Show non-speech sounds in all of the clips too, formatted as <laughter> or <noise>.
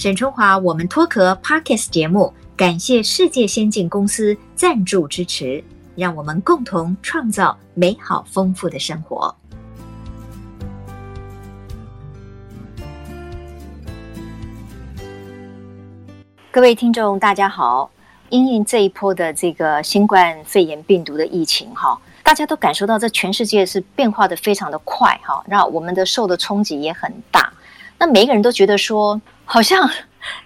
沈春华，我们脱壳 Podcast 节目，感谢世界先进公司赞助支持，让我们共同创造美好丰富的生活。各位听众，大家好！因应这一波的这个新冠肺炎病毒的疫情，哈，大家都感受到这全世界是变化的非常的快，哈，那我们的受的冲击也很大。那每一个人都觉得说，好像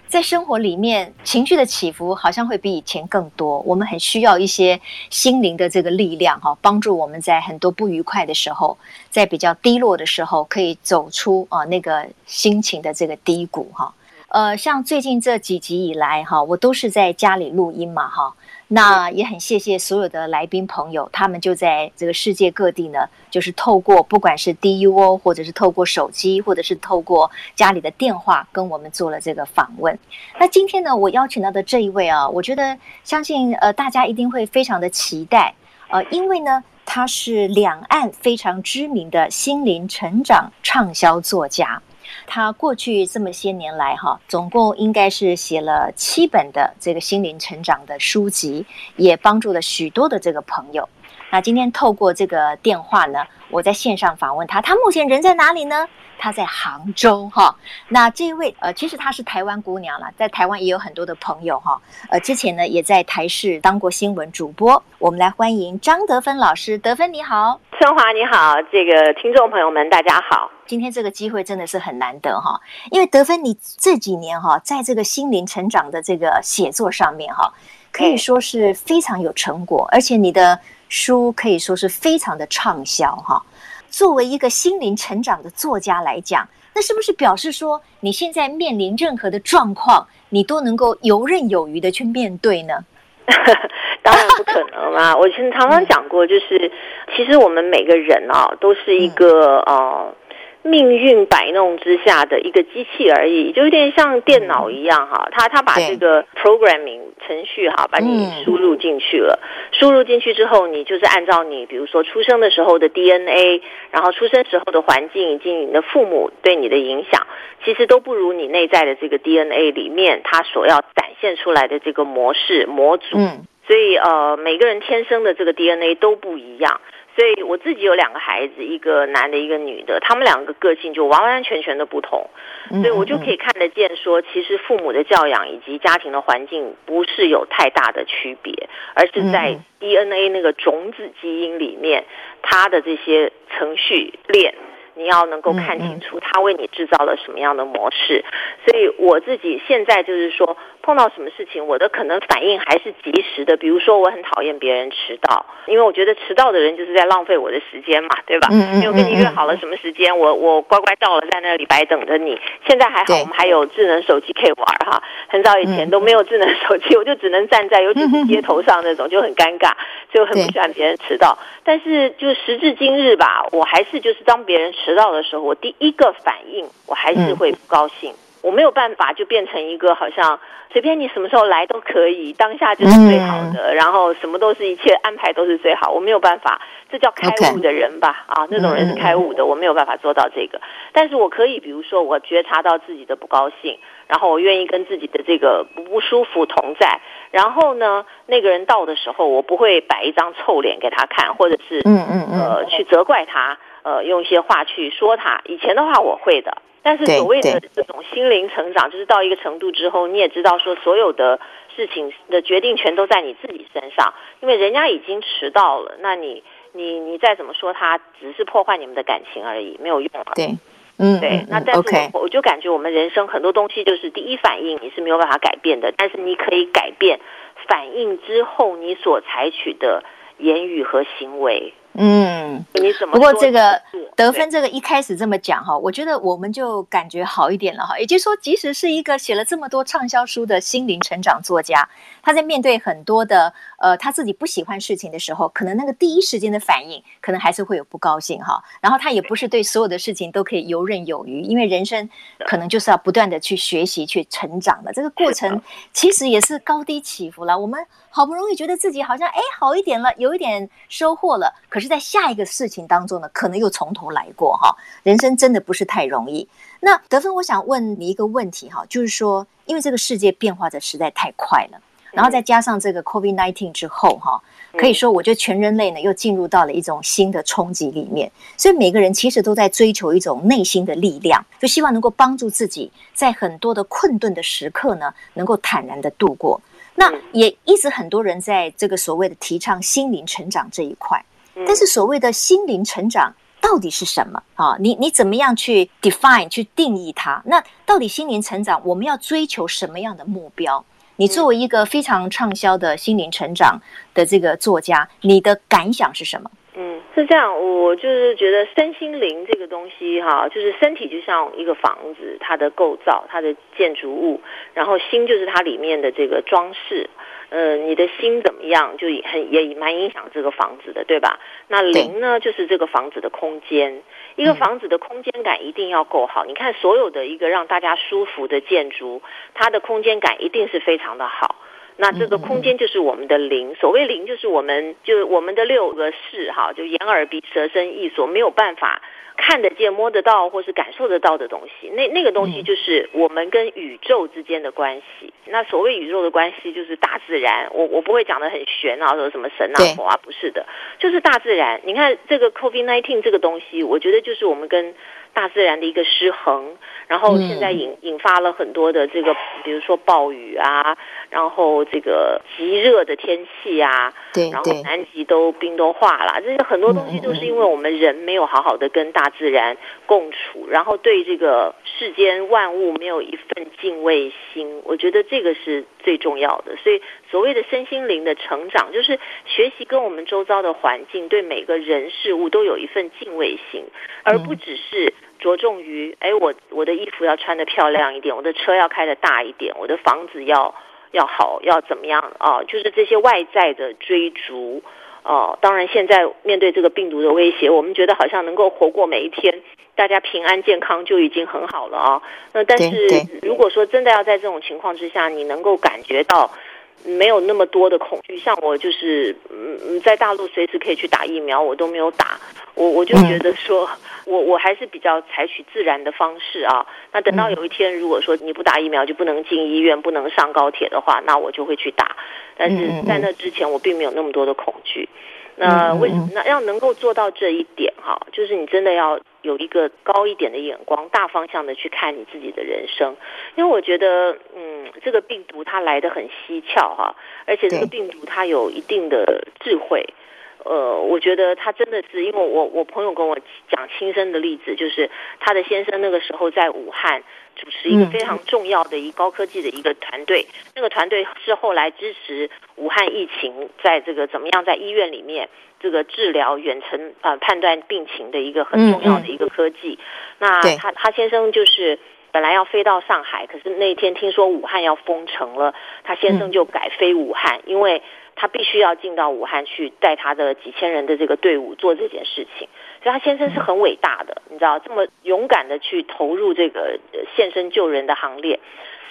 在生活里面情绪的起伏好像会比以前更多。我们很需要一些心灵的这个力量，哈，帮助我们在很多不愉快的时候，在比较低落的时候，可以走出啊那个心情的这个低谷，哈。呃，像最近这几集以来哈，我都是在家里录音嘛哈，那也很谢谢所有的来宾朋友，他们就在这个世界各地呢，就是透过不管是 DUO，或者是透过手机，或者是透过家里的电话，跟我们做了这个访问。那今天呢，我邀请到的这一位啊，我觉得相信呃大家一定会非常的期待，呃，因为呢，他是两岸非常知名的心灵成长畅销作家。他过去这么些年来，哈，总共应该是写了七本的这个心灵成长的书籍，也帮助了许多的这个朋友。那今天透过这个电话呢，我在线上访问他，他目前人在哪里呢？他在杭州哈，那这一位呃，其实她是台湾姑娘了，在台湾也有很多的朋友哈，呃，之前呢也在台视当过新闻主播。我们来欢迎张德芬老师，德芬你好，春华你好，这个听众朋友们大家好，今天这个机会真的是很难得哈，因为德芬你这几年哈，在这个心灵成长的这个写作上面哈，可以说是非常有成果，而且你的书可以说是非常的畅销哈。作为一个心灵成长的作家来讲，那是不是表示说你现在面临任何的状况，你都能够游刃有余的去面对呢？<laughs> 当然不可能啦！我其实常常讲过，就是其实我们每个人啊，都是一个呃。命运摆弄之下的一个机器而已，就有点像电脑一样哈，他他把这个 programming 程序哈，把你输入进去了，输入进去之后，你就是按照你比如说出生的时候的 DNA，然后出生时候的环境以及你的父母对你的影响，其实都不如你内在的这个 DNA 里面它所要展现出来的这个模式模组，所以呃每个人天生的这个 DNA 都不一样。所以我自己有两个孩子，一个男的，一个女的，他们两个个性就完完全全的不同，所以我就可以看得见说，其实父母的教养以及家庭的环境不是有太大的区别，而是在 DNA 那个种子基因里面，它的这些程序链。你要能够看清楚他为你制造了什么样的模式，所以我自己现在就是说，碰到什么事情，我的可能反应还是及时的。比如说，我很讨厌别人迟到，因为我觉得迟到的人就是在浪费我的时间嘛，对吧？因为我跟你约好了什么时间，我我乖乖到了，在那里白等着你。现在还好，我们还有智能手机可以玩哈。很早以前都没有智能手机，<laughs> 我就只能站在，尤其是街头上那种，就很尴尬，所以我很不喜欢别人迟到。但是就时至今日吧，我还是就是当别人迟。迟到的时候，我第一个反应我还是会不高兴。嗯、我没有办法就变成一个好像随便你什么时候来都可以，当下就是最好的，嗯、然后什么都是一切安排都是最好。我没有办法，这叫开悟的人吧.啊，那种人是开悟的，我没有办法做到这个。但是我可以，比如说我觉察到自己的不高兴，然后我愿意跟自己的这个不舒服同在。然后呢，那个人到的时候，我不会摆一张臭脸给他看，或者是嗯嗯嗯呃去责怪他。呃，用一些话去说他。以前的话我会的，但是所谓的这种心灵成长，就是到一个程度之后，你也知道说，所有的事情的决定权都在你自己身上，因为人家已经迟到了，那你你你再怎么说他，只是破坏你们的感情而已，没有用了。对，嗯，对。那但是我我就感觉我们人生很多东西就是第一反应你是没有办法改变的，但是你可以改变反应之后你所采取的言语和行为。嗯，你怎么？不过这个得分这个一开始这么讲哈，我觉得我们就感觉好一点了哈。也就是说，即使是一个写了这么多畅销书的心灵成长作家，他在面对很多的呃他自己不喜欢事情的时候，可能那个第一时间的反应，可能还是会有不高兴哈。然后他也不是对所有的事情都可以游刃有余，因为人生可能就是要不断的去学习、去成长的。这个过程其实也是高低起伏了。我们好不容易觉得自己好像哎好一点了，有一点收获了，可是。在下一个事情当中呢，可能又从头头来过哈。人生真的不是太容易。那德芬，我想问你一个问题哈，就是说，因为这个世界变化的实在太快了，然后再加上这个 COVID-19 之后哈，可以说我觉得全人类呢又进入到了一种新的冲击里面，所以每个人其实都在追求一种内心的力量，就希望能够帮助自己在很多的困顿的时刻呢，能够坦然的度过。那也一直很多人在这个所谓的提倡心灵成长这一块，但是所谓的心灵成长到底是什么啊？你你怎么样去 define 去定义它？那到底心灵成长我们要追求什么样的目标？你作为一个非常畅销的心灵成长的这个作家，你的感想是什么？嗯，是这样，我就是觉得身心灵这个东西哈，就是身体就像一个房子，它的构造、它的建筑物，然后心就是它里面的这个装饰。呃，你的心怎么样，就也很也蛮影响这个房子的，对吧？那零呢，就是这个房子的空间。一个房子的空间感一定要够好。你看，所有的一个让大家舒服的建筑，它的空间感一定是非常的好。那这个空间就是我们的灵，所谓灵就是我们就我们的六个视哈，就眼耳鼻舌身意所没有办法看得见、摸得到或是感受得到的东西。那那个东西就是我们跟宇宙之间的关系。那所谓宇宙的关系就是大自然。我我不会讲得很玄啊，说什么神啊佛啊，不是的，就是大自然。你看这个 COVID-19 这个东西，我觉得就是我们跟。大自然的一个失衡，然后现在引引发了很多的这个，比如说暴雨啊，然后这个极热的天气啊，对，然后南极都冰都化了，这些很多东西都是因为我们人没有好好的跟大自然共处，然后对这个世间万物没有一份敬畏心，我觉得这个是最重要的。所以所谓的身心灵的成长，就是学习跟我们周遭的环境，对每个人事物都有一份敬畏心，而不只是。着重于，哎，我我的衣服要穿得漂亮一点，我的车要开得大一点，我的房子要要好，要怎么样啊？就是这些外在的追逐，哦，当然现在面对这个病毒的威胁，我们觉得好像能够活过每一天，大家平安健康就已经很好了啊。那但是如果说真的要在这种情况之下，你能够感觉到。没有那么多的恐惧，像我就是，嗯，在大陆随时可以去打疫苗，我都没有打，我我就觉得说，我我还是比较采取自然的方式啊。那等到有一天，如果说你不打疫苗就不能进医院，不能上高铁的话，那我就会去打。但是在那之前，我并没有那么多的恐惧。那为什么？那要能够做到这一点哈，就是你真的要有一个高一点的眼光，大方向的去看你自己的人生。因为我觉得，嗯，这个病毒它来的很蹊跷哈，而且这个病毒它有一定的智慧。呃，我觉得他真的是，因为我我朋友跟我讲亲身的例子，就是他的先生那个时候在武汉主持一个非常重要的一个高科技的一个团队，嗯、那个团队是后来支持武汉疫情在这个怎么样在医院里面这个治疗远程呃判断病情的一个很重要的一个科技。那他他先生就是本来要飞到上海，可是那天听说武汉要封城了，他先生就改飞武汉，嗯、因为。他必须要进到武汉去带他的几千人的这个队伍做这件事情，所以他先生是很伟大的，你知道，这么勇敢的去投入这个献身救人的行列，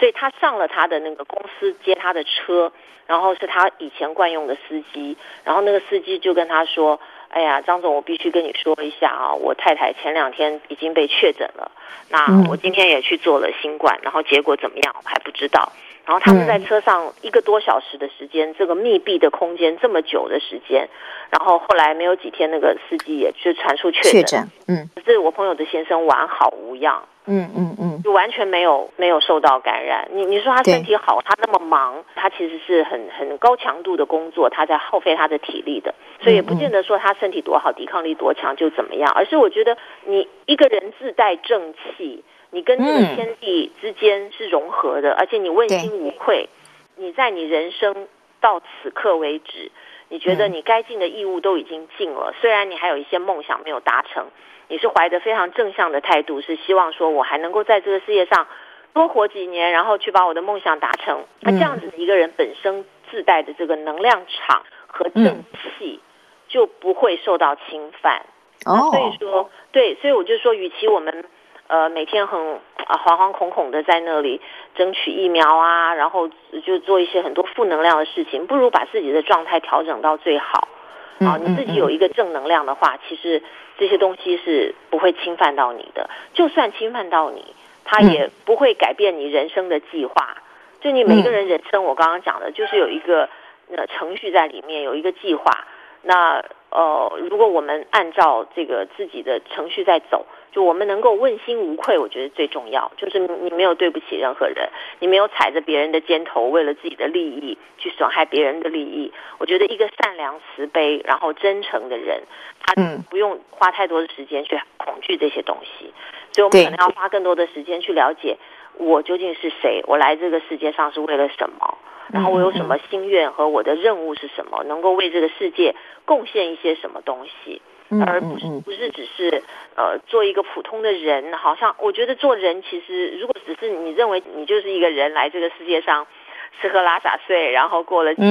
所以他上了他的那个公司接他的车，然后是他以前惯用的司机，然后那个司机就跟他说：“哎呀，张总，我必须跟你说一下啊，我太太前两天已经被确诊了，那我今天也去做了新冠，然后结果怎么样，我还不知道。”然后他们在车上一个多小时的时间，嗯、这个密闭的空间这么久的时间，然后后来没有几天，那个司机也就传出确诊，确诊，嗯，可是我朋友的先生完好无恙，嗯嗯嗯，就完全没有没有受到感染。你你说他身体好，他那么忙，他其实是很很高强度的工作，他在耗费他的体力的，所以也不见得说他身体多好，抵抗力多强就怎么样，而是我觉得你一个人自带正气。你跟这个天地之间是融合的，嗯、而且你问心无愧。你在你人生到此刻为止，你觉得你该尽的义务都已经尽了。嗯、虽然你还有一些梦想没有达成，你是怀着非常正向的态度，是希望说我还能够在这个世界上多活几年，然后去把我的梦想达成。那这样子的一个人本身自带的这个能量场和正气，就不会受到侵犯。哦，所以说，对，所以我就说，与其我们。呃，每天很啊惶惶恐恐的在那里争取疫苗啊，然后就做一些很多负能量的事情，不如把自己的状态调整到最好，啊，你自己有一个正能量的话，其实这些东西是不会侵犯到你的。就算侵犯到你，它也不会改变你人生的计划。就你每个人人生，我刚刚讲的，就是有一个呃程序在里面，有一个计划。那呃，如果我们按照这个自己的程序在走，就我们能够问心无愧，我觉得最重要。就是你没有对不起任何人，你没有踩着别人的肩头，为了自己的利益去损害别人的利益。我觉得一个善良、慈悲，然后真诚的人，他不用花太多的时间去恐惧这些东西。所以，我们可能要花更多的时间去了解我究竟是谁，我来这个世界上是为了什么。然后我有什么心愿和我的任务是什么？能够为这个世界贡献一些什么东西，而不是不是只是呃做一个普通的人。好像我觉得做人其实，如果只是你认为你就是一个人来这个世界上吃喝拉撒睡，然后过了几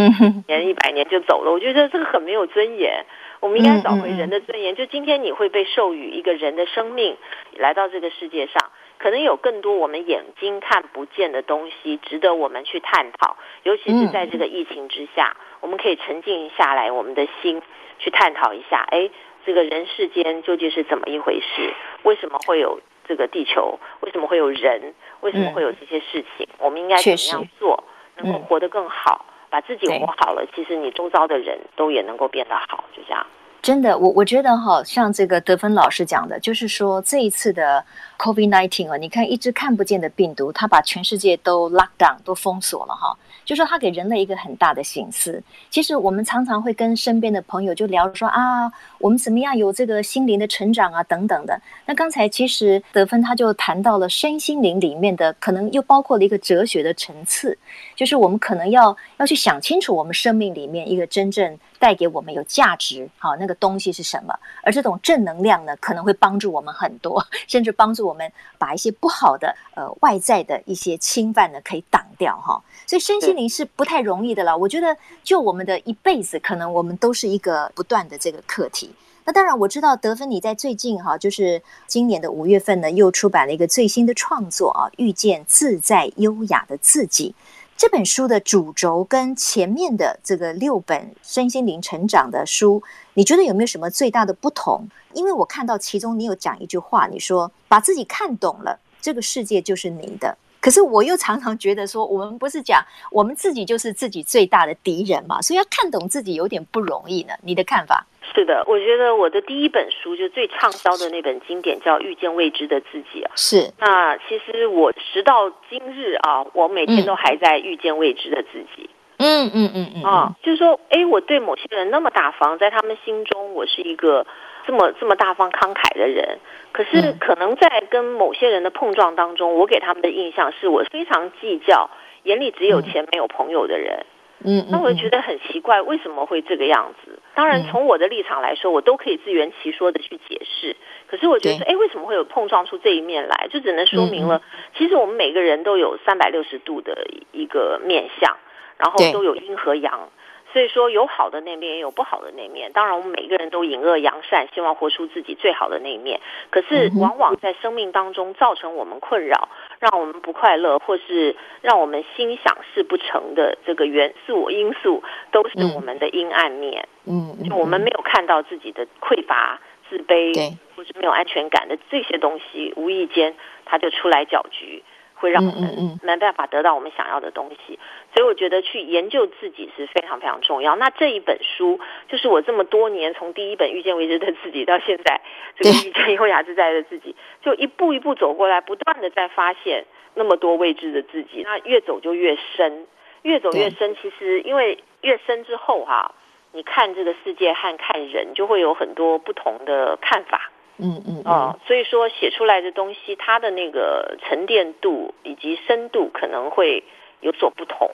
年一百年就走了，我觉得这个很没有尊严。我们应该找回人的尊严。就今天你会被授予一个人的生命来到这个世界上。可能有更多我们眼睛看不见的东西，值得我们去探讨。尤其是在这个疫情之下，我们可以沉静下来，我们的心去探讨一下：哎，这个人世间究竟是怎么一回事？为什么会有这个地球？为什么会有人？为什么会有这些事情？我们应该怎么样做，能够活得更好，把自己活好了，其实你周遭的人都也能够变得好，就这样。真的，我我觉得哈，像这个德芬老师讲的，就是说这一次的 COVID-19 啊，你看一只看不见的病毒，它把全世界都 lock down，都封锁了哈。就说他给人类一个很大的省思。其实我们常常会跟身边的朋友就聊说啊，我们怎么样有这个心灵的成长啊等等的。那刚才其实德芬他就谈到了身心灵里面的，可能又包括了一个哲学的层次，就是我们可能要要去想清楚我们生命里面一个真正带给我们有价值好那个东西是什么。而这种正能量呢，可能会帮助我们很多，甚至帮助我们把一些不好的呃外在的一些侵犯呢可以挡掉哈。所以身心灵是不太容易的了。我觉得，就我们的一辈子，可能我们都是一个不断的这个课题。那当然，我知道德芬你在最近哈，就是今年的五月份呢，又出版了一个最新的创作啊，《遇见自在优雅的自己》这本书的主轴跟前面的这个六本身心灵成长的书，你觉得有没有什么最大的不同？因为我看到其中你有讲一句话，你说把自己看懂了，这个世界就是你的。可是我又常常觉得说，我们不是讲我们自己就是自己最大的敌人嘛，所以要看懂自己有点不容易呢。你的看法？是的，我觉得我的第一本书就最畅销的那本经典叫《遇见未知的自己》啊。是。那其实我直到今日啊，我每天都还在遇见未知的自己。嗯嗯嗯嗯。啊，就是说，哎，我对某些人那么大方，在他们心中，我是一个。这么这么大方慷慨的人，可是可能在跟某些人的碰撞当中，我给他们的印象是我非常计较，眼里只有钱没有朋友的人。嗯，那我就觉得很奇怪，为什么会这个样子？当然，从我的立场来说，我都可以自圆其说的去解释。可是我觉得，哎，为什么会有碰撞出这一面来？就只能说明了，其实我们每个人都有三百六十度的一个面相，然后都有阴和阳。所以说，有好的那面，也有不好的那面。当然，我们每个人都隐恶扬善，希望活出自己最好的那一面。可是，往往在生命当中造成我们困扰，让我们不快乐，或是让我们心想事不成的这个元素因素，都是我们的阴暗面。嗯，就我们没有看到自己的匮乏、自卑，或是没有安全感的这些东西，无意间它就出来搅局。会让我们没办法得到我们想要的东西，所以我觉得去研究自己是非常非常重要。那这一本书就是我这么多年从第一本遇见未知的自己到现在这个遇见优雅自在的自己，就一步一步走过来，不断的在发现那么多未知的自己。那越走就越深，越走越深。其实因为越深之后哈、啊，你看这个世界和看人就会有很多不同的看法。嗯嗯哦，所以说写出来的东西，它的那个沉淀度以及深度可能会有所不同。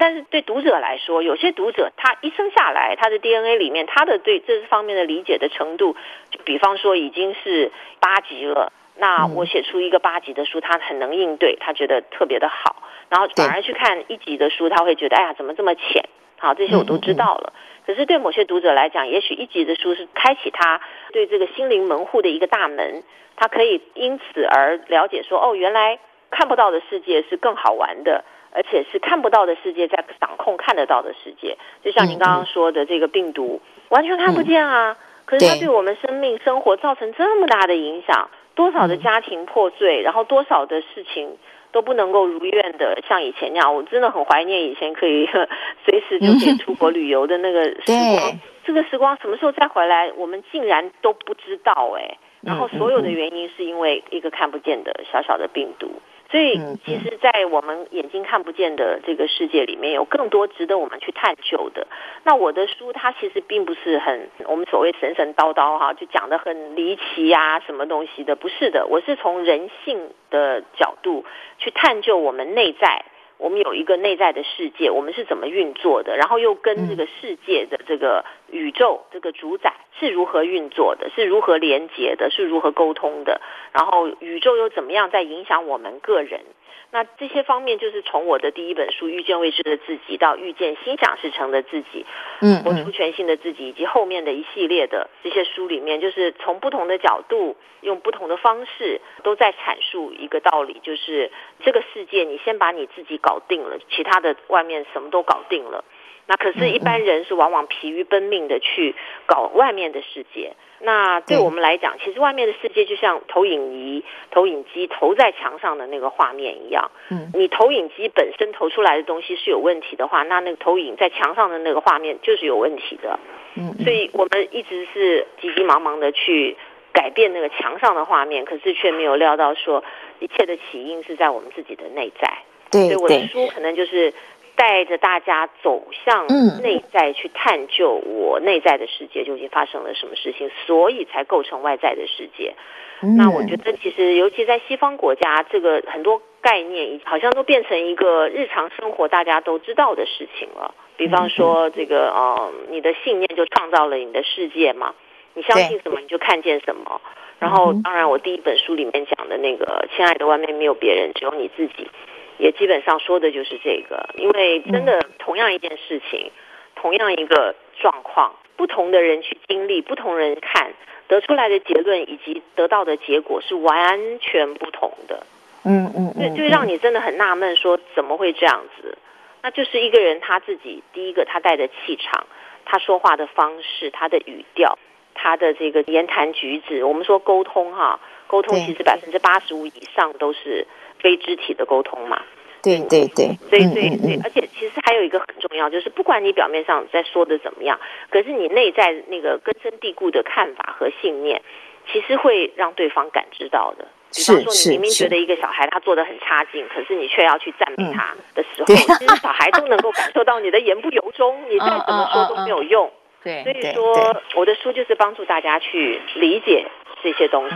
但是对读者来说，有些读者他一生下来，他的 DNA 里面，他的对这方面的理解的程度，就比方说已经是八级了。那我写出一个八级的书，他很能应对，他觉得特别的好。然后反而去看一级的书，他会觉得哎呀，怎么这么浅？好，这些我都知道了。可是对某些读者来讲，也许一级的书是开启他对这个心灵门户的一个大门，他可以因此而了解说，哦，原来看不到的世界是更好玩的，而且是看不到的世界在掌控看得到的世界。就像您刚刚说的，这个病毒完全看不见啊。嗯、可是它对我们生命生活造成这么大的影响，多少的家庭破碎，嗯、然后多少的事情都不能够如愿的像以前那样。我真的很怀念以前可以随时就可以出国旅游的那个时光。嗯、这个时光什么时候再回来，我们竟然都不知道哎。然后所有的原因是因为一个看不见的小小的病毒。所以，其实，在我们眼睛看不见的这个世界里面，有更多值得我们去探究的。那我的书，它其实并不是很我们所谓神神叨叨哈，就讲的很离奇呀，什么东西的，不是的。我是从人性的角度去探究我们内在。我们有一个内在的世界，我们是怎么运作的？然后又跟这个世界的这个宇宙这个主宰是如何运作的？是如何连接的？是如何沟通的？然后宇宙又怎么样在影响我们个人？那这些方面就是从我的第一本书《遇见未知的自己》到遇见心想事成的自己，嗯，活出全新的自己，以及后面的一系列的这些书里面，就是从不同的角度，用不同的方式，都在阐述一个道理，就是这个世界，你先把你自己搞定了，其他的外面什么都搞定了。那可是，一般人是往往疲于奔命的去搞外面的世界。那对我们来讲，其实外面的世界就像投影仪、投影机投在墙上的那个画面一样。嗯，你投影机本身投出来的东西是有问题的话，那那个投影在墙上的那个画面就是有问题的。嗯，所以我们一直是急急忙忙的去改变那个墙上的画面，可是却没有料到说一切的起因是在我们自己的内在。对，所以我的书可能就是。带着大家走向内在去探究我内在的世界究竟发生了什么事情，所以才构成外在的世界。那我觉得，其实尤其在西方国家，这个很多概念好像都变成一个日常生活大家都知道的事情了。比方说，这个呃，你的信念就创造了你的世界嘛，你相信什么你就看见什么。然后，当然，我第一本书里面讲的那个“亲爱的，外面没有别人，只有你自己”。也基本上说的就是这个，因为真的同样一件事情，同样一个状况，不同的人去经历，不同人看，得出来的结论以及得到的结果是完全不同的。嗯嗯，对就就让你真的很纳闷，说怎么会这样子？那就是一个人他自己，第一个他带的气场，他说话的方式，他的语调，他的这个言谈举止。我们说沟通哈，沟通其实百分之八十五以上都是。非肢体的沟通嘛，对对对，所以对对，而且其实还有一个很重要，就是不管你表面上在说的怎么样，可是你内在那个根深蒂固的看法和信念，其实会让对方感知到的。比方说，你明明觉得一个小孩他做的很差劲，可是你却要去赞美他的时候，<laughs> 其实小孩都能够感受到你的言不由衷，你再怎么说都没有用。<laughs> 对，所以说我的书就是帮助大家去理解这些东西。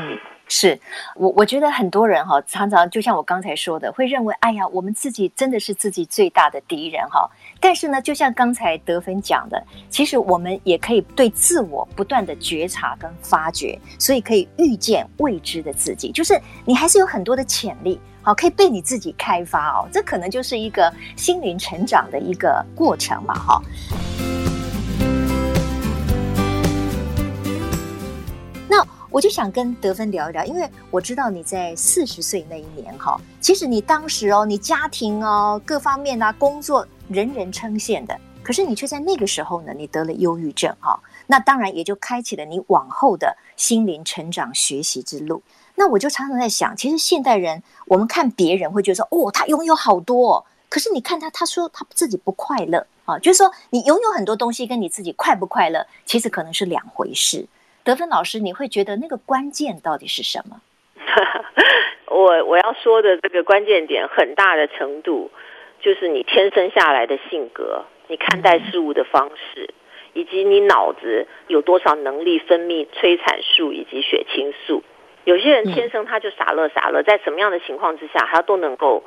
是我，我觉得很多人哈，常常就像我刚才说的，会认为，哎呀，我们自己真的是自己最大的敌人哈。但是呢，就像刚才德芬讲的，其实我们也可以对自我不断的觉察跟发掘，所以可以遇见未知的自己，就是你还是有很多的潜力，好，可以被你自己开发哦。这可能就是一个心灵成长的一个过程嘛，哈。我就想跟德芬聊一聊，因为我知道你在四十岁那一年哈，其实你当时哦，你家庭哦，各方面啊，工作人人称羡的，可是你却在那个时候呢，你得了忧郁症哈，那当然也就开启了你往后的心灵成长学习之路。那我就常常在想，其实现代人我们看别人会觉得说，哦，他拥有好多哦，可是你看他，他说他自己不快乐啊，就是说你拥有很多东西，跟你自己快不快乐，其实可能是两回事。德芬老师，你会觉得那个关键到底是什么？<laughs> 我我要说的这个关键点，很大的程度就是你天生下来的性格，你看待事物的方式，以及你脑子有多少能力分泌催产素以及血清素。有些人天生他就傻乐傻乐，在什么样的情况之下，他都能够。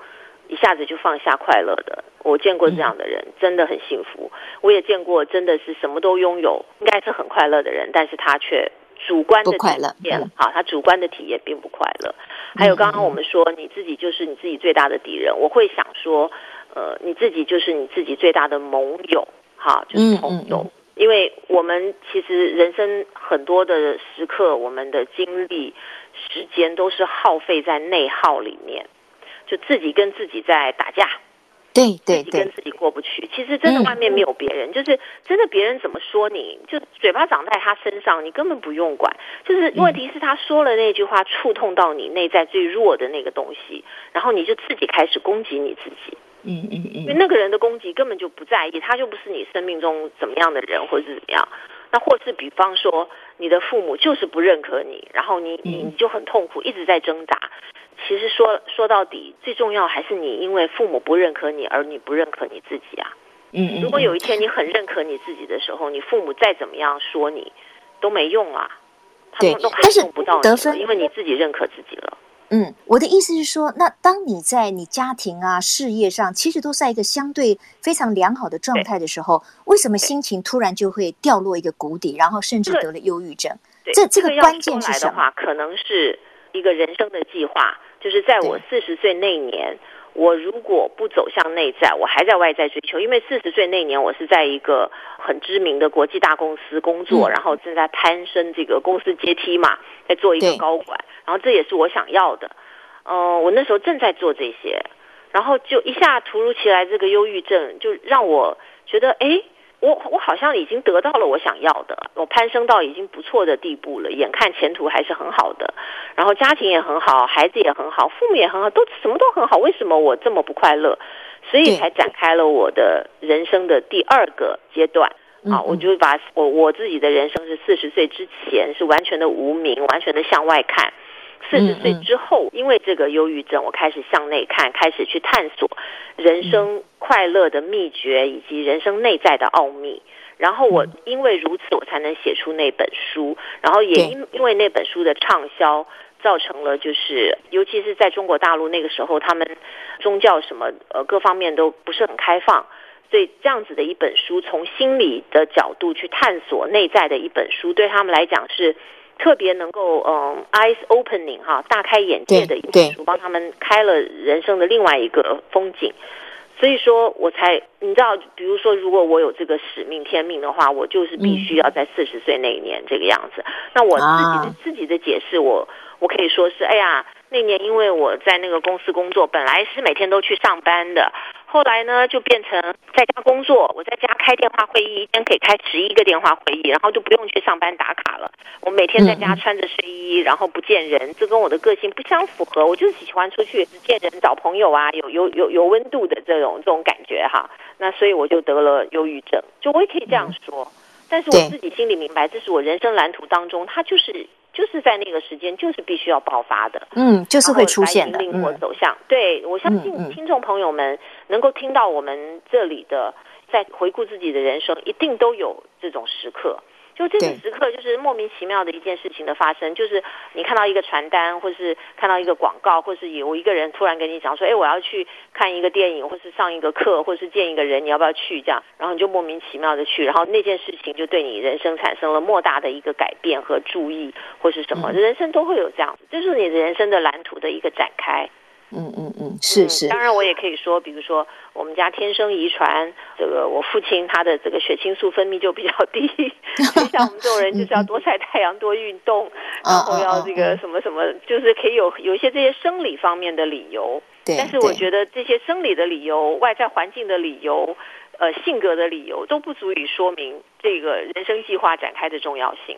一下子就放下快乐的，我见过这样的人，真的很幸福。我也见过真的是什么都拥有，应该是很快乐的人，但是他却主观的体验，好，他主观的体验并不快乐。还有刚刚我们说，你自己就是你自己最大的敌人，我会想说，呃，你自己就是你自己最大的盟友，哈，就是朋友，因为我们其实人生很多的时刻，我们的精力、时间都是耗费在内耗里面。就自己跟自己在打架，对对对，跟自己过不去。其实真的外面没有别人，嗯、就是真的别人怎么说你，就嘴巴长在他身上，你根本不用管。就是问题是他说了那句话，触痛到你内在最弱的那个东西，然后你就自己开始攻击你自己。嗯嗯嗯，因为那个人的攻击根本就不在意，他就不是你生命中怎么样的人，或者是怎么样。那或是比方说，你的父母就是不认可你，然后你你你就很痛苦，一直在挣扎。其实说说到底，最重要还是你因为父母不认可你，而你不认可你自己啊。嗯，如果有一天你很认可你自己的时候，你父母再怎么样说你都没用啊，他们都还用不到你了，因为你自己认可自己了。嗯，我的意思是说，那当你在你家庭啊、事业上，其实都在一个相对非常良好的状态的时候，为什么心情突然就会掉落一个谷底，然后甚至得了忧郁症？这这个关键是什么？可能是一个人生的计划，就是在我四十岁那年，我如果不走向内在，我还在外在追求，因为四十岁那年我是在一个很知名的国际大公司工作，嗯、然后正在攀升这个公司阶梯嘛，在做一个高管。然后这也是我想要的，嗯、呃，我那时候正在做这些，然后就一下突如其来这个忧郁症，就让我觉得，哎，我我好像已经得到了我想要的，我攀升到已经不错的地步了，眼看前途还是很好的，然后家庭也很好，孩子也很好，父母也很好，都什么都很好，为什么我这么不快乐？所以才展开了我的人生的第二个阶段。啊，我就把我我自己的人生是四十岁之前是完全的无名，完全的向外看。四十岁之后，因为这个忧郁症，我开始向内看，开始去探索人生快乐的秘诀以及人生内在的奥秘。然后我因为如此，我才能写出那本书。然后也因因为那本书的畅销，造成了就是，尤其是在中国大陆那个时候，他们宗教什么呃各方面都不是很开放，所以这样子的一本书，从心理的角度去探索内在的一本书，对他们来讲是。特别能够嗯，eyes opening 哈，大开眼界的一本书，帮他们开了人生的另外一个风景。所以说我才你知道，比如说，如果我有这个使命天命的话，我就是必须要在四十岁那一年这个样子。那我自己的自己的解释，我我可以说是，哎呀，那年因为我在那个公司工作，本来是每天都去上班的。后来呢，就变成在家工作，我在家开电话会议，一天可以开十一个电话会议，然后就不用去上班打卡了。我每天在家穿着睡衣，然后不见人，这跟我的个性不相符合。我就是喜欢出去见人、找朋友啊，有有有有温度的这种这种感觉哈。那所以我就得了忧郁症，就我也可以这样说。但是我自己心里明白，这是我人生蓝图当中，它就是。就是在那个时间，就是必须要爆发的，嗯，就是会出现的，引领我走向。嗯、对，我相信听众朋友们能够听到我们这里的，在回顾自己的人生，一定都有这种时刻。就这个时刻，就是莫名其妙的一件事情的发生，就是你看到一个传单，或是看到一个广告，或是有一个人突然跟你讲说：“哎，我要去看一个电影，或是上一个课，或是见一个人，你要不要去？”这样，然后你就莫名其妙的去，然后那件事情就对你人生产生了莫大的一个改变和注意，或是什么，人生都会有这样子，这就是你人生的蓝图的一个展开。嗯嗯嗯，是是。当然，我也可以说，比如说我们家天生遗传，这个我父亲他的这个血清素分泌就比较低，<laughs> 所以像我们这种人就是要多晒太阳、多运动，然后要这个什么什么，就是可以有有一些这些生理方面的理由。对。但是我觉得这些生理的理由、外在环境的理由、呃性格的理由，都不足以说明这个人生计划展开的重要性。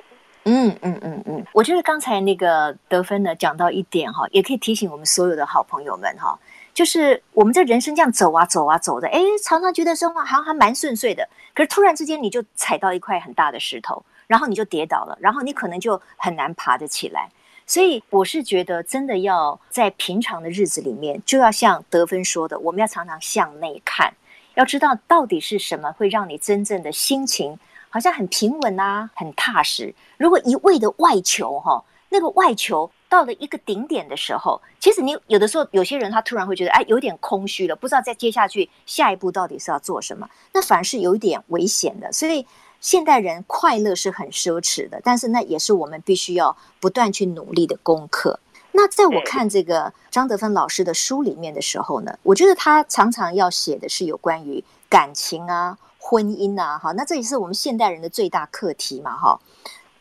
嗯嗯嗯嗯，我觉得刚才那个德芬呢讲到一点哈，也可以提醒我们所有的好朋友们哈，就是我们这人生这样走啊走啊走的，哎，常常觉得生活好像还蛮顺遂的，可是突然之间你就踩到一块很大的石头，然后你就跌倒了，然后你可能就很难爬得起来。所以我是觉得，真的要在平常的日子里面，就要像德芬说的，我们要常常向内看，要知道到底是什么会让你真正的心情。好像很平稳啊，很踏实。如果一味的外求哈，那个外求到了一个顶点的时候，其实你有的时候有些人他突然会觉得，哎，有点空虚了，不知道再接下去下一步到底是要做什么，那反而是有一点危险的。所以现代人快乐是很奢侈的，但是那也是我们必须要不断去努力的功课。那在我看这个张德芬老师的书里面的时候呢，我觉得他常常要写的是有关于感情啊。婚姻呐、啊，哈，那这也是我们现代人的最大课题嘛，哈。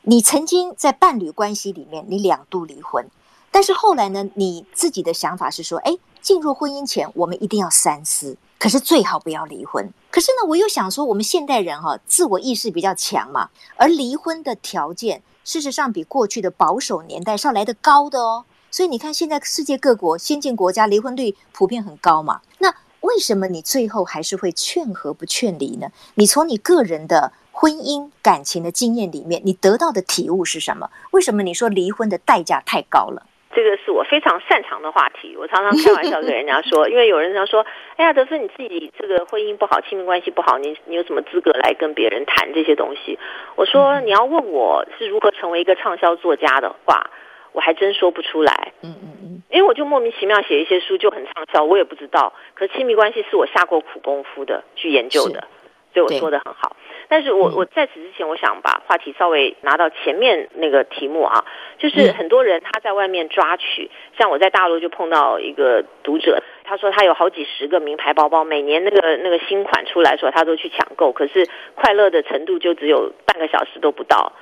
你曾经在伴侣关系里面，你两度离婚，但是后来呢，你自己的想法是说，哎，进入婚姻前我们一定要三思，可是最好不要离婚。可是呢，我又想说，我们现代人哈、自我意识比较强嘛，而离婚的条件事实上比过去的保守年代是要来得高的哦。所以你看，现在世界各国先进国家离婚率普遍很高嘛。那为什么你最后还是会劝和不劝离呢？你从你个人的婚姻感情的经验里面，你得到的体悟是什么？为什么你说离婚的代价太高了？这个是我非常擅长的话题。我常常开玩笑跟人家说，<laughs> 因为有人常说：“哎呀，德芬，你自己这个婚姻不好，亲密关系不好，你你有什么资格来跟别人谈这些东西？”我说：“你要问我是如何成为一个畅销作家的话。”我还真说不出来，嗯嗯嗯，因为我就莫名其妙写一些书就很畅销，我也不知道。可是亲密关系是我下过苦功夫的去研究的，所以我说的很好。但是我我在此之前，我想把话题稍微拿到前面那个题目啊，就是很多人他在外面抓取，像我在大陆就碰到一个读者，他说他有好几十个名牌包包，每年那个那个新款出来的时候，他都去抢购，可是快乐的程度就只有半个小时都不到。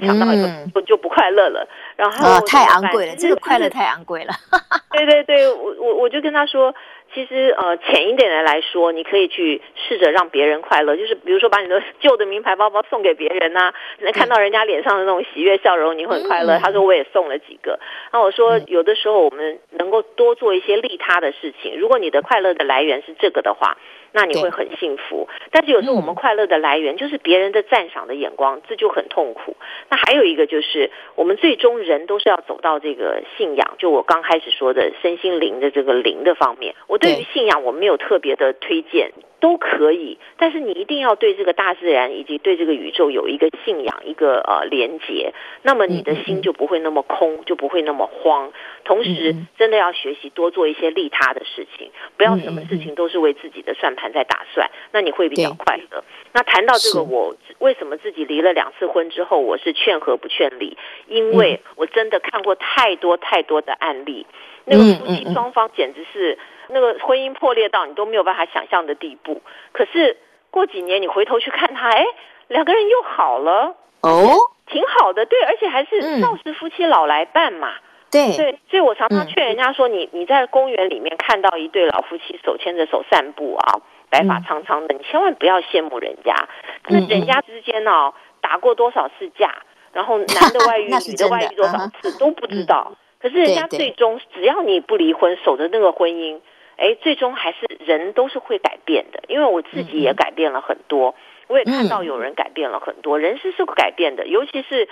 抢到一个就就不快乐了，然后、哦、太昂贵了，这个快乐太昂贵了。<laughs> 对对对，我我我就跟他说，其实呃浅一点的来说，你可以去试着让别人快乐，就是比如说把你的旧的名牌包包送给别人呐、啊，能看到人家脸上的那种喜悦笑容，你会很快乐。嗯、他说我也送了几个，那我说有的时候我们能够多做一些利他的事情，如果你的快乐的来源是这个的话。那你会很幸福，但是有时候我们快乐的来源就是别人的赞赏的眼光，这就很痛苦。那还有一个就是，我们最终人都是要走到这个信仰，就我刚开始说的身心灵的这个灵的方面。我对于信仰我没有特别的推荐。都可以，但是你一定要对这个大自然以及对这个宇宙有一个信仰，一个呃连接，那么你的心就不会那么空，就不会那么慌。同时，真的要学习多做一些利他的事情，不要什么事情都是为自己的算盘在打算，那你会比较快乐。那谈到这个，我为什么自己离了两次婚之后，我是劝和不劝离？因为我真的看过太多太多的案例，那个夫妻双方简直是。那个婚姻破裂到你都没有办法想象的地步，可是过几年你回头去看他，哎，两个人又好了哦，挺好的，对，而且还是少时夫妻老来伴嘛，嗯、对。对，所以我常常劝人家说，你你在公园里面看到一对老夫妻手牵着手散步啊，白发苍苍的，你千万不要羡慕人家，可是人家之间呢打过多少次架，然后男的外遇，<laughs> 女的外遇多少次都不知道，可是人家最终只要你不离婚，守着那个婚姻。哎，最终还是人都是会改变的，因为我自己也改变了很多，我也看到有人改变了很多，人是是会改变的，尤其是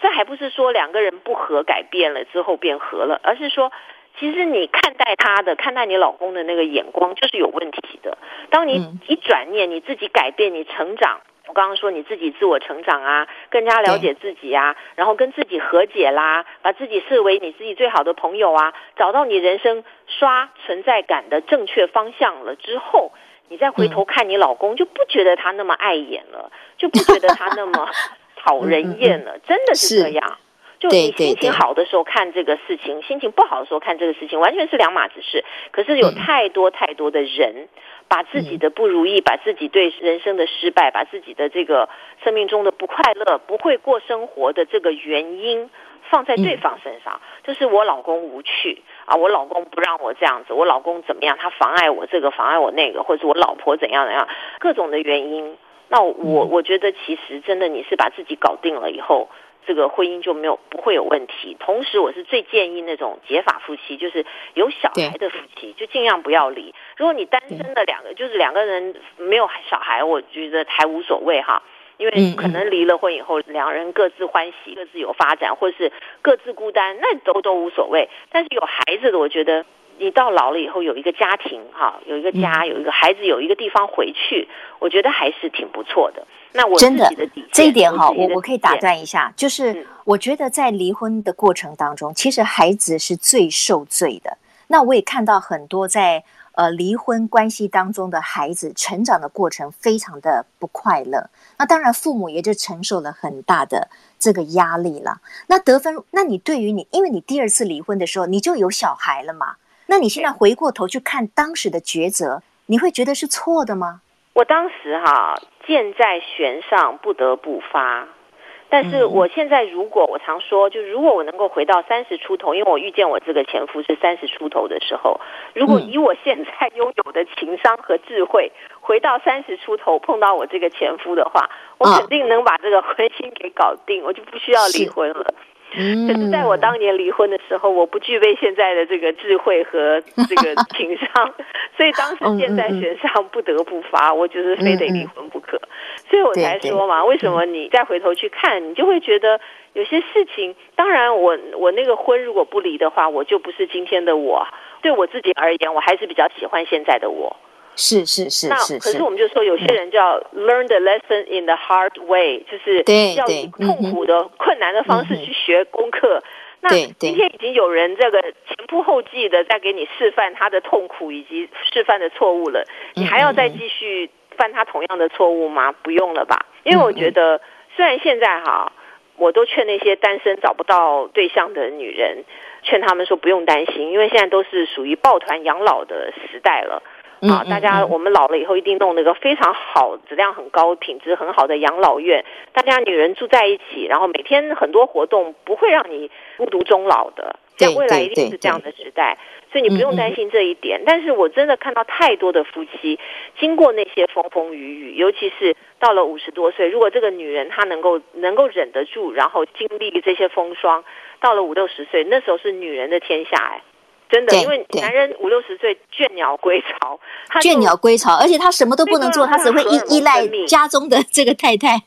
这还不是说两个人不和改变了之后变和了，而是说其实你看待他的、看待你老公的那个眼光就是有问题的。当你一转念，你自己改变，你成长。我刚刚说你自己自我成长啊，更加了解自己啊，然后跟自己和解啦，把自己视为你自己最好的朋友啊，找到你人生刷存在感的正确方向了之后，你再回头看你老公，就不觉得他那么碍眼了，就不觉得他那么 <laughs> 讨人厌了，真的是这样。就你心情好的时候看这个事情，心情不好的时候看这个事情，完全是两码子事。可是有太多太多的人。把自己的不如意，把自己对人生的失败，把自己的这个生命中的不快乐、不会过生活的这个原因放在对方身上，就是我老公无趣啊，我老公不让我这样子，我老公怎么样，他妨碍我这个，妨碍我那个，或者我老婆怎样怎样，各种的原因。那我我觉得其实真的你是把自己搞定了以后。这个婚姻就没有不会有问题。同时，我是最建议那种结发夫妻，就是有小孩的夫妻，就尽量不要离。如果你单身的两个，就是两个人没有小孩，我觉得还无所谓哈，因为可能离了婚以后，两人各自欢喜，各自有发展，或是各自孤单，那都都无所谓。但是有孩子的，我觉得。你到老了以后有一个家庭哈，有一个家，有一个孩子，有一个地方回去，我觉得还是挺不错的。那我自己的底线，真的这一点哈，我我可以打断一下，就是我觉得在离婚的过程当中，其实孩子是最受罪的。那我也看到很多在呃离婚关系当中的孩子成长的过程非常的不快乐。那当然父母也就承受了很大的这个压力了。那得分，那你对于你，因为你第二次离婚的时候你就有小孩了嘛？那你现在回过头去看当时的抉择，你会觉得是错的吗？我当时哈，箭在弦上不得不发，但是我现在如果我常说，就如果我能够回到三十出头，因为我遇见我这个前夫是三十出头的时候，如果以我现在拥有的情商和智慧，回到三十出头碰到我这个前夫的话，我肯定能把这个婚姻给搞定，我就不需要离婚了。<laughs> 可是，在我当年离婚的时候，我不具备现在的这个智慧和这个 <laughs> 情商，所以当时箭在弦上，不得不发，我就是非得离婚不可。所以我才说嘛，为什么你再回头去看，你就会觉得有些事情，当然我我那个婚如果不离的话，我就不是今天的我。对我自己而言，我还是比较喜欢现在的我。是是是，那可是我们就说，有些人叫 learn the lesson in the hard way，就是要以痛苦的、困难的方式去学功课。那今天已经有人这个前仆后继的在给你示范他的痛苦以及示范的错误了，你还要再继续犯他同样的错误吗？不用了吧？因为我觉得，虽然现在哈，我都劝那些单身找不到对象的女人，劝他们说不用担心，因为现在都是属于抱团养老的时代了。啊，大家，我们老了以后一定弄那个非常好、质量很高、品质很好的养老院，大家女人住在一起，然后每天很多活动，不会让你孤独终老的。这样未来一定是这样的时代，所以你不用担心这一点。但是我真的看到太多的夫妻，经过那些风风雨雨，尤其是到了五十多岁，如果这个女人她能够能够忍得住，然后经历这些风霜，到了五六十岁，那时候是女人的天下哎。真的，因为男人五六十岁倦鸟归巢，倦鸟归巢，而且他什么都不能做，他只会依依赖家中的这个太太。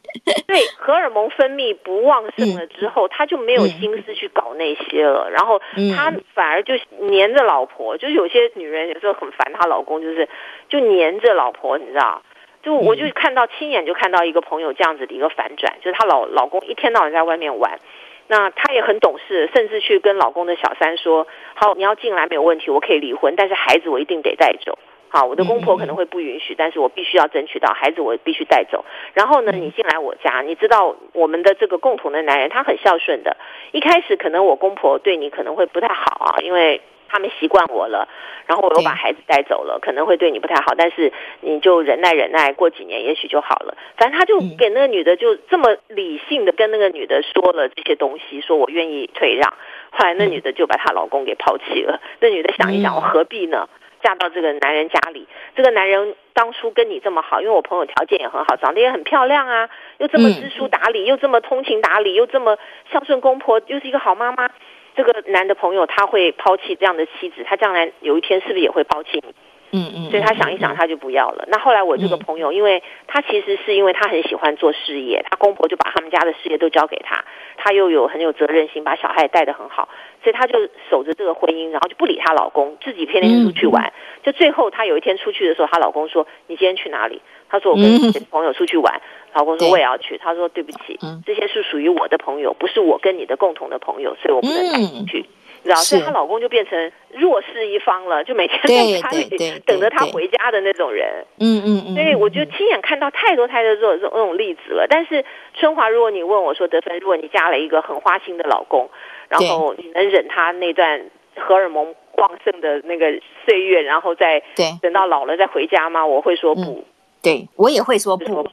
对，荷尔蒙分泌不旺盛了之后，他就没有心思去搞那些了，然后他反而就黏着老婆。就是有些女人有时候很烦她老公，就是就黏着老婆，你知道？就我就看到亲眼就看到一个朋友这样子的一个反转，就是她老老公一天到晚在外面玩。那她也很懂事，甚至去跟老公的小三说：“好，你要进来没有问题，我可以离婚，但是孩子我一定得带走。好，我的公婆可能会不允许，但是我必须要争取到孩子，我必须带走。然后呢，你进来我家，你知道我们的这个共同的男人，他很孝顺的。一开始可能我公婆对你可能会不太好啊，因为。”他们习惯我了，然后我又把孩子带走了，可能会对你不太好，但是你就忍耐忍耐，过几年也许就好了。反正他就给那个女的就这么理性的跟那个女的说了这些东西，说我愿意退让。后来那女的就把她老公给抛弃了。那女的想一想，我何必呢？嫁到这个男人家里，这个男人当初跟你这么好，因为我朋友条件也很好，长得也很漂亮啊，又这么知书达理，又这么通情达理，又这么孝顺公婆，又是一个好妈妈。这个男的朋友他会抛弃这样的妻子，他将来有一天是不是也会抛弃你？嗯嗯，所以他想一想，他就不要了。那后来我这个朋友，因为他其实是因为他很喜欢做事业，他公婆就把他们家的事业都交给他，他又有很有责任心，把小孩也带得很好，所以他就守着这个婚姻，然后就不理她老公，自己天天出去玩。就最后她有一天出去的时候，她老公说：“你今天去哪里？”她说：“我跟朋友出去玩。”老公说：“我也要去。”他说：“对不起，这些是属于我的朋友，不是我跟你的共同的朋友，所以我不能带你去。”然后，所以她老公就变成弱势一方了，就每天在家里 <laughs> 等着她回家的那种人。嗯嗯嗯。所以我就亲眼看到太多太多这种这种例子了。但是春华，如果你问我说，德芬，如果你嫁了一个很花心的老公，然后你能忍他那段荷尔蒙旺盛的那个岁月，然后再等到老了再回家吗？我会说不。对，我也会说不。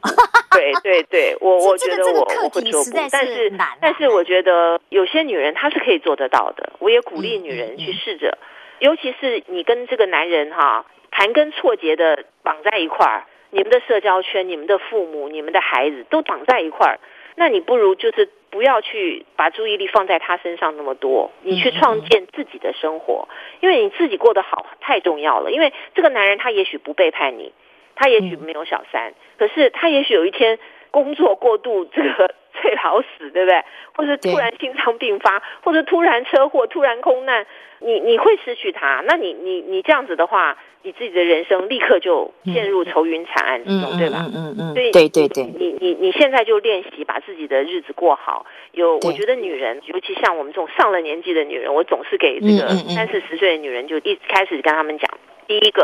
对对对，我 <laughs> 我觉得我我会说不，但是但是我觉得有些女人她是可以做得到的。我也鼓励女人去试着，尤其是你跟这个男人哈盘根错节的绑在一块儿，你们的社交圈、你们的父母、你们的孩子都绑在一块儿，那你不如就是不要去把注意力放在他身上那么多，你去创建自己的生活，因为你自己过得好太重要了。因为这个男人他也许不背叛你。他也许没有小三，可是他也许有一天工作过度，这个 <laughs> 最老死，对不对？或者突然心脏病发，或者突然车祸、突然空难，你你会失去他。那你你你这样子的话，你自己的人生立刻就陷入愁云惨案之中，对吧？嗯嗯嗯。所以对对对，你你你现在就练习把自己的日子过好。有，我觉得女人，尤其像我们这种上了年纪的女人，我总是给这个三四十岁的女人就一开始跟他们讲，第一个。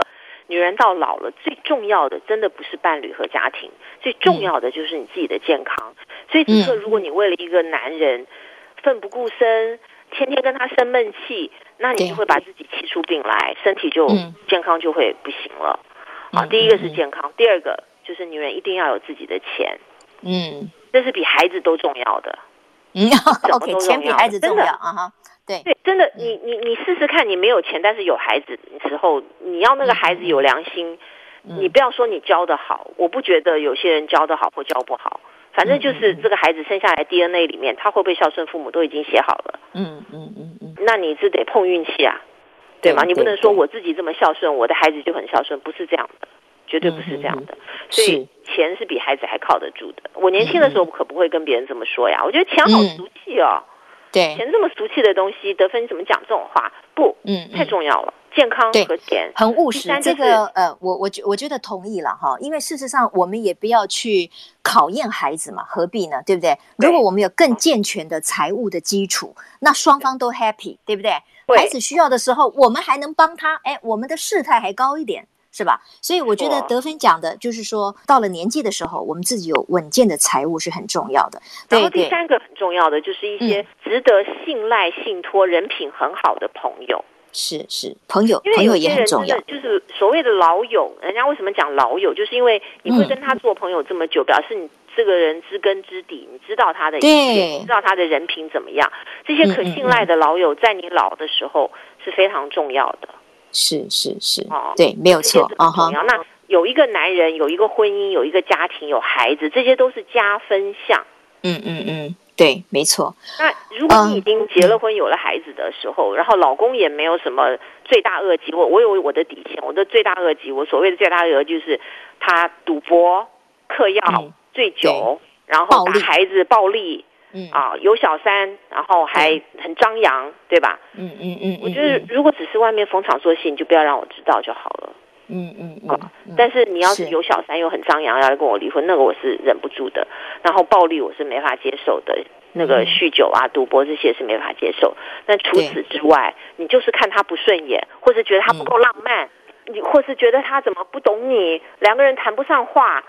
女人到老了，最重要的真的不是伴侣和家庭，最重要的就是你自己的健康。所以此刻，如果你为了一个男人奋不顾身，天天跟他生闷气，那你就会把自己气出病来，身体就健康就会不行了。好，第一个是健康，第二个就是女人一定要有自己的钱，嗯，这是比孩子都重要的。嗯，<laughs> OK，钱比孩子重要啊哈。对对，真的，你你你试试看，你没有钱，但是有孩子的时候，你要那个孩子有良心，你不要说你教的好，我不觉得有些人教的好或教不好。反正就是这个孩子生下来 DNA 里面，他会不会孝顺父母都已经写好了。嗯嗯嗯嗯，那你是得碰运气啊，对吗？你不能说我自己这么孝顺，我的孩子就很孝顺，不是这样的，绝对不是这样的。所以钱是比孩子还靠得住的。我年轻的时候可不会跟别人这么说呀，我觉得钱好俗气哦。对，钱这么俗气的东西，得分你怎么讲这种话？不，嗯，太重要了。健康和钱很务实，这个呃，我我觉我觉得同意了哈，因为事实上我们也不要去考验孩子嘛，何必呢？对不对？如果我们有更健全的财务的基础，那双方都 happy，对不对？孩子需要的时候，我们还能帮他，哎，我们的事态还高一点，是吧？所以我觉得得分讲的就是说，到了年纪的时候，我们自己有稳健的财务是很重要的。然后第三个很重要的就是一些值得信赖、信托、人品很好的朋友。是是，朋友，朋友也很重要。就是所谓的老友，人家为什么讲老友？就是因为你会跟他做朋友这么久，嗯、表示你这个人知根知底，你知道他的一切，知道他的人品怎么样。这些可信赖的老友，在你老的时候是非常重要的。是是是，哦，对，没有错啊哈。那有一个男人，有一个婚姻，有一个家庭，有孩子，这些都是加分项。嗯嗯嗯。对，没错。那如果你已经结了婚，有了孩子的时候，嗯、然后老公也没有什么罪大恶极，我我有我的底线，我的罪大恶极，我所谓的罪大恶极就是他赌博、嗑药、嗯、醉酒，然后打孩子、暴力，嗯啊，有小三，然后还很张扬，嗯、对吧？嗯嗯嗯。嗯嗯我觉得如果只是外面逢场作戏，你就不要让我知道就好了。嗯嗯嗯，但是你要是有小三又很张扬要来跟我离婚，那个我是忍不住的。然后暴力我是没法接受的，那个酗酒啊、赌博这些是没法接受。但除此之外，你就是看他不顺眼，或是觉得他不够浪漫，你或是觉得他怎么不懂你，两个人谈不上话，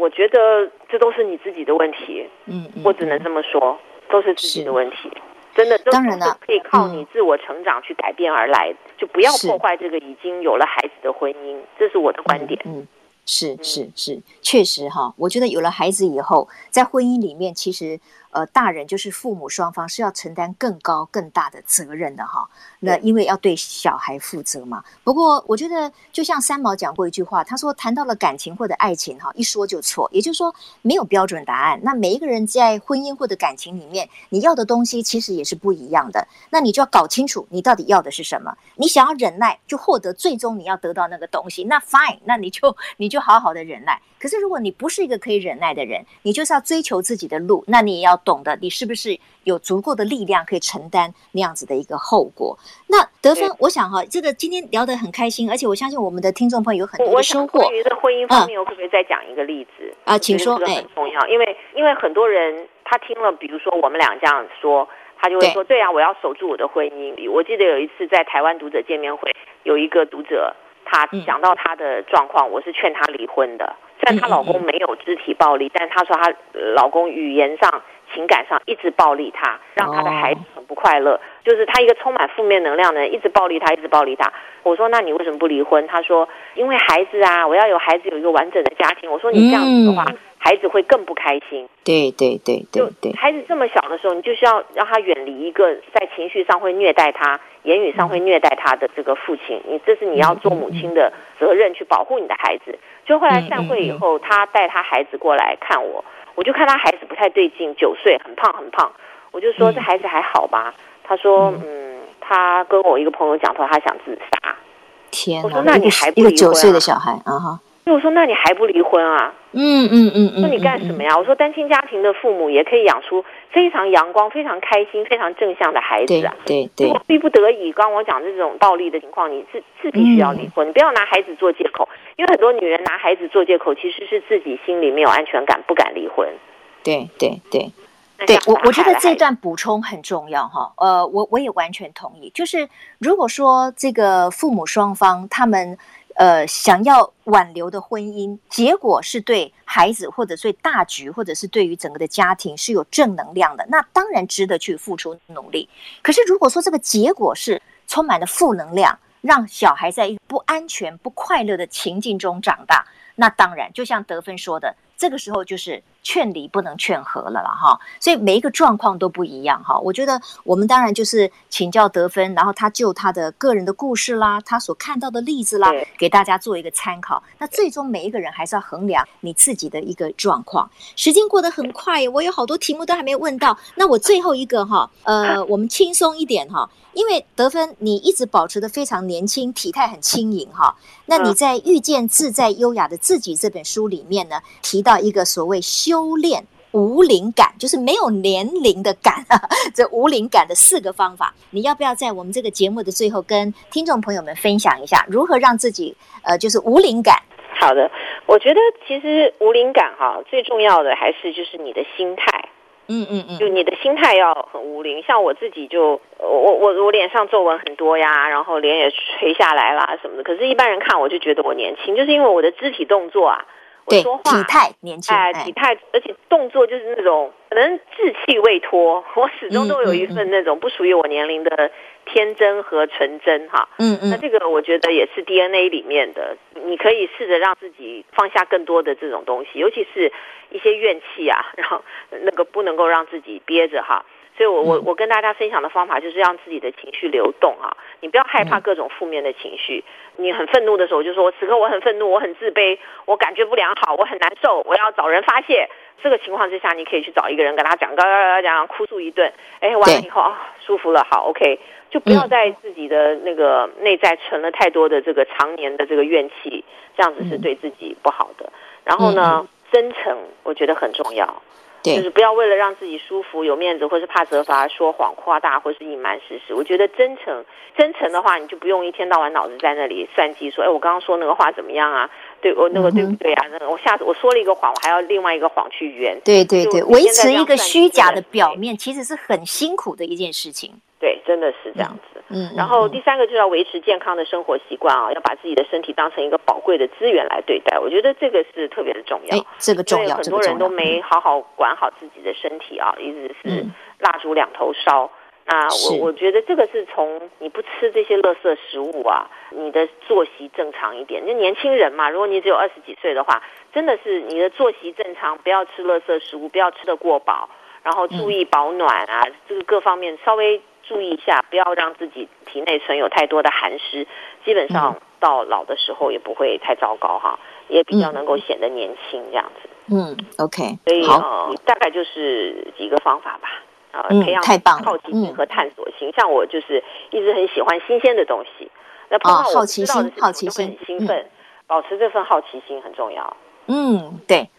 我觉得这都是你自己的问题。嗯，我只能这么说，都是自己的问题。真的，当然了，可以靠你自我成长去改变而来，嗯、就不要破坏这个已经有了孩子的婚姻，是这是我的观点。嗯，嗯，是是是，确实哈，我觉得有了孩子以后，在婚姻里面，其实。呃，大人就是父母双方是要承担更高更大的责任的哈。那因为要对小孩负责嘛。不过我觉得，就像三毛讲过一句话，他说谈到了感情或者爱情哈，一说就错。也就是说，没有标准答案。那每一个人在婚姻或者感情里面，你要的东西其实也是不一样的。那你就要搞清楚，你到底要的是什么。你想要忍耐，就获得最终你要得到那个东西，那 fine，那你就你就好好的忍耐。可是如果你不是一个可以忍耐的人，你就是要追求自己的路，那你也要。懂得你是不是有足够的力量可以承担那样子的一个后果？那德芬，我想哈，这个今天聊得很开心，而且我相信我们的听众朋友有很多的收获。关于的婚姻方面，我可不可以再讲一个例子啊？请说，这个很重要，因为因为很多人他听了，比如说我们俩这样说，他就会说：“对啊，我要守住我的婚姻。”我记得有一次在台湾读者见面会，有一个读者他讲到他的状况，我是劝他离婚的。虽然她老公没有肢体暴力，但她说她老公语言上。情感上一直暴力他，让他的孩子很不快乐。Oh. 就是他一个充满负面能量的人，一直暴力他，一直暴力他。我说：“那你为什么不离婚？”他说：“因为孩子啊，我要有孩子，有一个完整的家庭。”我说：“你这样子的话，嗯、孩子会更不开心。”对对对对对，孩子这么小的时候，你就需要让他远离一个在情绪上会虐待他、言语上会虐待他的这个父亲。你这是你要做母亲的责任，去保护你的孩子。就后来散会以后，他带他孩子过来看我。我就看他孩子不太对劲，九岁，很胖很胖。我就说，这孩子还好吧？嗯、他说嗯，他跟我一个朋友讲说他想自杀。天哪！我说那你还不离婚、啊、一个九岁的小孩啊哈。我说那你还不离婚啊？嗯嗯嗯嗯。说你干什么呀？我说单亲家庭的父母也可以养出非常阳光、非常开心、非常正向的孩子啊。对对。对逼不得已，刚刚我讲这种暴力的情况，你是是必须要离婚。嗯、你不要拿孩子做借口，因为很多女人拿孩子做借口，其实是自己心里没有安全感，不敢离婚。对对对，对我我觉得这段补充很重要哈。呃，我我也完全同意。就是如果说这个父母双方他们。呃，想要挽留的婚姻，结果是对孩子，或者对大局，或者是对于整个的家庭是有正能量的，那当然值得去付出努力。可是如果说这个结果是充满了负能量，让小孩在一个不安全、不快乐的情境中长大，那当然就像德芬说的，这个时候就是劝离不能劝和了啦哈。所以每一个状况都不一样哈。我觉得我们当然就是请教得分，然后他就他的个人的故事啦，他所看到的例子啦，给大家做一个参考。那最终每一个人还是要衡量你自己的一个状况。时间过得很快，我有好多题目都还没问到。那我最后一个哈，呃，我们轻松一点哈。因为得分，你一直保持的非常年轻，体态很轻盈哈。那你在《遇见自在优雅的自己》这本书里面呢，提到一个所谓修炼无灵感，就是没有年龄的感啊，这无灵感的四个方法，你要不要在我们这个节目的最后跟听众朋友们分享一下，如何让自己呃就是无灵感？好的，我觉得其实无灵感哈，最重要的还是就是你的心态。嗯嗯嗯，就你的心态要很无灵，像我自己就我我我脸上皱纹很多呀，然后脸也垂下来啦什么的，可是，一般人看我就觉得我年轻，就是因为我的肢体动作啊，我说话体态年轻，哎，体态，而且动作就是那种可能稚气未脱，<laughs> 我始终都有一份那种不属于我年龄的天真和纯真哈。嗯嗯，那这个我觉得也是 DNA 里面的，你可以试着让自己放下更多的这种东西，尤其是。一些怨气啊，然后那个不能够让自己憋着哈，所以我我我跟大家分享的方法就是让自己的情绪流动啊，你不要害怕各种负面的情绪。你很愤怒的时候，就说我此刻我很愤怒，我很自卑，我感觉不良好，我很难受，我要找人发泄。这个情况之下，你可以去找一个人跟他讲，嘎嘎嘎讲，哭诉一顿，哎，完了以后啊，舒服了，好，OK，就不要在自己的那个内在存了太多的这个常年的这个怨气，这样子是对自己不好的。然后呢？真诚，我觉得很重要，就是不要为了让自己舒服、有面子，或是怕责罚，说谎、夸大，或是隐瞒事实。我觉得真诚，真诚的话，你就不用一天到晚脑子在那里算计，说，哎，我刚刚说那个话怎么样啊？对我那个对不对啊？那个我下次我说了一个谎，我还要另外一个谎去圆。对对对，维持一个虚假的表面，其实是很辛苦的一件事情。对，真的是这样子。嗯，然后第三个就是要维持健康的生活习惯啊，要把自己的身体当成一个宝贵的资源来对待。我觉得这个是特别的重要。哎，这个重要，很多人都没好好管好自己的身体啊，一直是蜡烛两头烧。那我我觉得这个是从你不吃这些垃圾食物啊，你的作息正常一点。就年轻人嘛，如果你只有二十几岁的话，真的是你的作息正常，不要吃垃圾食物，不要吃的过饱，然后注意保暖啊，这个各方面稍微。注意一下，不要让自己体内存有太多的寒湿，基本上到老的时候也不会太糟糕哈，也比较能够显得年轻这样子。嗯，OK，所以呃，大概就是几个方法吧。呃，培养好奇心和探索心。像我就是一直很喜欢新鲜的东西，那碰到我知道的事情，我就会很兴奋。保持这份好奇心很重要。嗯，对。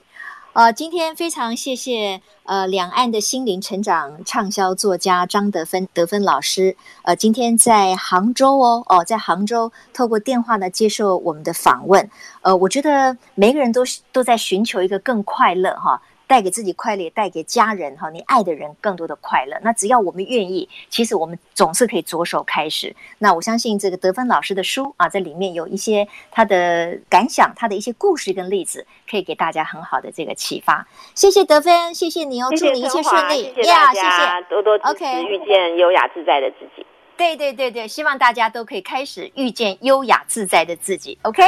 呃，今天非常谢谢呃，两岸的心灵成长畅销作家张德芬德芬老师。呃，今天在杭州哦，哦，在杭州透过电话呢接受我们的访问。呃，我觉得每个人都都在寻求一个更快乐哈。带给自己快乐，也带给家人哈，你爱的人更多的快乐。那只要我们愿意，其实我们总是可以着手开始。那我相信这个德芬老师的书啊，在里面有一些他的感想，他的一些故事跟例子，可以给大家很好的这个启发。谢谢德芬，谢谢你哦，祝你一切顺利。谢谢大家，多多支持，OK，遇见优雅自在的自己。对对对对，希望大家都可以开始遇见优雅自在的自己。OK，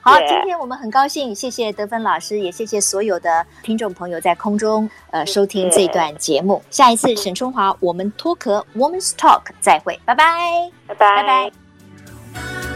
好.今天我们很高兴，谢谢德芬老师，也谢谢所有的听众朋友在空中呃收听这段节目。下一次沈春华，我们脱壳，Woman's Talk，再会，拜拜，拜拜，拜拜。